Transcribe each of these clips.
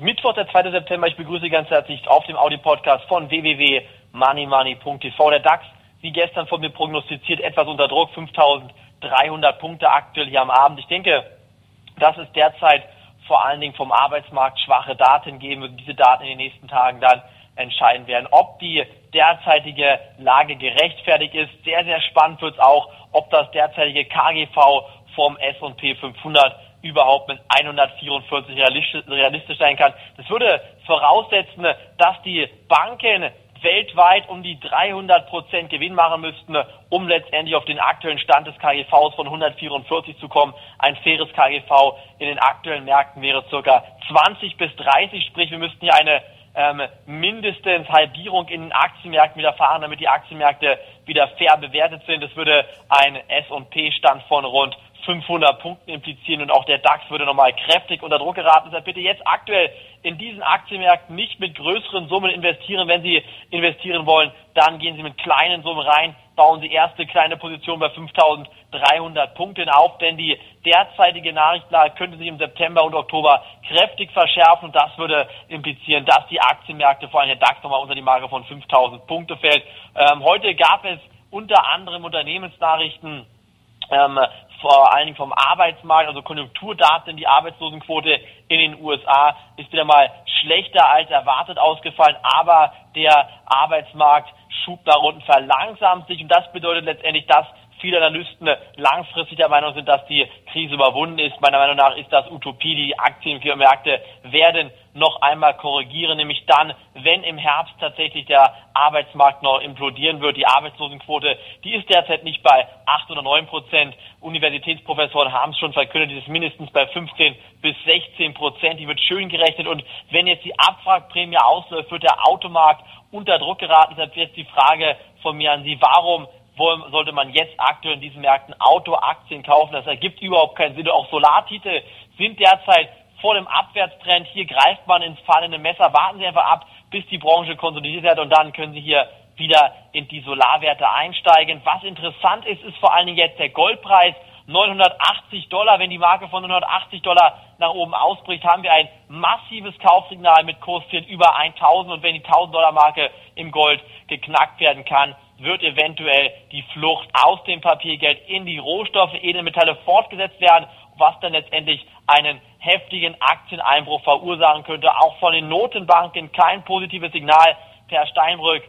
Mittwoch, der 2. September. Ich begrüße ganz herzlich auf dem Audi-Podcast von www.moneymoney.tv. Der DAX, wie gestern von mir prognostiziert, etwas unter Druck, 5300 Punkte aktuell hier am Abend. Ich denke, dass es derzeit vor allen Dingen vom Arbeitsmarkt schwache Daten geben wird, diese Daten in den nächsten Tagen dann entscheiden werden. Ob die derzeitige Lage gerechtfertigt ist, sehr, sehr spannend wird es auch, ob das derzeitige KGV vom S&P 500 überhaupt mit 144 realistisch sein kann. Das würde voraussetzen, dass die Banken weltweit um die 300 Prozent Gewinn machen müssten, um letztendlich auf den aktuellen Stand des KGVs von 144 zu kommen. Ein faires KGV in den aktuellen Märkten wäre circa 20 bis 30, sprich wir müssten hier eine ähm, mindestens Halbierung in den Aktienmärkten wieder fahren, damit die Aktienmärkte wieder fair bewertet sind. Das würde ein S&P-Stand von rund 500 Punkten implizieren und auch der DAX würde nochmal kräftig unter Druck geraten. Deshalb bitte jetzt aktuell in diesen Aktienmärkten nicht mit größeren Summen investieren. Wenn Sie investieren wollen, dann gehen Sie mit kleinen Summen rein, bauen Sie erste kleine Position bei 5300 Punkten auf, denn die derzeitige Nachrichtenlage könnte sich im September und Oktober kräftig verschärfen und das würde implizieren, dass die Aktienmärkte, vor allem der DAX, nochmal unter die Marke von 5000 Punkte fällt. Ähm, heute gab es unter anderem Unternehmensnachrichten ähm, vor allen Dingen vom Arbeitsmarkt, also Konjunkturdaten, die Arbeitslosenquote in den USA ist wieder mal schlechter als erwartet ausgefallen, aber der Arbeitsmarkt schub nach unten verlangsamt sich. Und das bedeutet letztendlich, dass viele Analysten langfristig der Meinung sind, dass die Krise überwunden ist. Meiner Meinung nach ist das Utopie. Die Aktienmärkte werden noch einmal korrigieren, nämlich dann, wenn im Herbst tatsächlich der Arbeitsmarkt noch implodieren wird. Die Arbeitslosenquote, die ist derzeit nicht bei 8 oder 9 Prozent. Universitätsprofessoren haben es schon verkündet, die ist mindestens bei 15 bis 16 Prozent. Die wird schön gerechnet und wenn jetzt die Abwrackprämie ausläuft, wird der Automarkt unter Druck geraten. Deshalb jetzt die Frage von mir an Sie, warum sollte man jetzt aktuell in diesen Märkten Autoaktien kaufen? Das ergibt überhaupt keinen Sinn. Auch Solartitel sind derzeit vor dem Abwärtstrend. Hier greift man ins fallende Messer. Warten Sie einfach ab, bis die Branche konsolidiert wird und dann können Sie hier wieder in die Solarwerte einsteigen. Was interessant ist, ist vor allen Dingen jetzt der Goldpreis. 980 Dollar, wenn die Marke von 980 Dollar nach oben ausbricht, haben wir ein massives Kaufsignal mit Kurszielen über 1000 und wenn die 1000 Dollar Marke im Gold geknackt werden kann, wird eventuell die Flucht aus dem Papiergeld in die Rohstoffe, Edelmetalle fortgesetzt werden, was dann letztendlich einen heftigen Aktieneinbruch verursachen könnte. Auch von den Notenbanken kein positives Signal. Per Steinbrück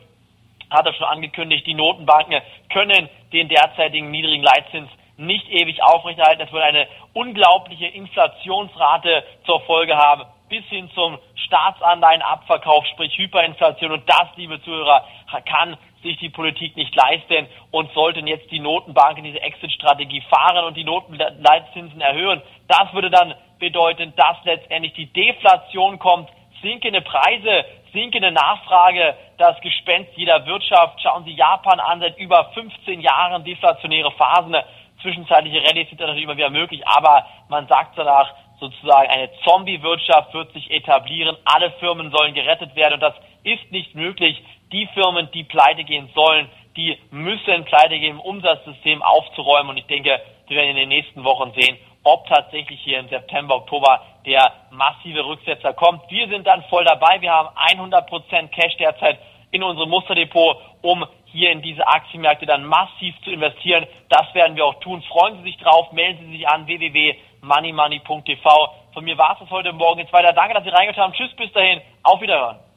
hat er schon angekündigt, die Notenbanken können den derzeitigen niedrigen Leitzins nicht ewig aufrechterhalten. Es wird eine unglaubliche Inflationsrate zur Folge haben, bis hin zum Staatsanleihenabverkauf, sprich Hyperinflation. Und das, liebe Zuhörer, kann sich die Politik nicht leisten und sollten jetzt die Notenbanken diese Exit-Strategie fahren und die Notenleitzinsen erhöhen. Das würde dann bedeuten, dass letztendlich die Deflation kommt, sinkende Preise, sinkende Nachfrage, das Gespenst jeder Wirtschaft. Schauen Sie Japan an, seit über 15 Jahren deflationäre Phasen. Zwischenzeitliche Rallyes sind natürlich immer wieder möglich, aber man sagt danach, sozusagen eine Zombie-Wirtschaft wird sich etablieren, alle Firmen sollen gerettet werden und das ist nicht möglich. Die Firmen, die pleite gehen sollen, die müssen pleite gehen, um das System aufzuräumen. Und ich denke, wir werden in den nächsten Wochen sehen, ob tatsächlich hier im September, Oktober der massive Rücksetzer kommt. Wir sind dann voll dabei. Wir haben 100% Cash derzeit in unserem Musterdepot, um hier in diese Aktienmärkte dann massiv zu investieren. Das werden wir auch tun. Freuen Sie sich drauf, melden Sie sich an www.moneymoney.tv. Von mir war es das heute Morgen. Jetzt weiter. Danke, dass Sie reingeschaut haben. Tschüss, bis dahin. Auf Wiederhören.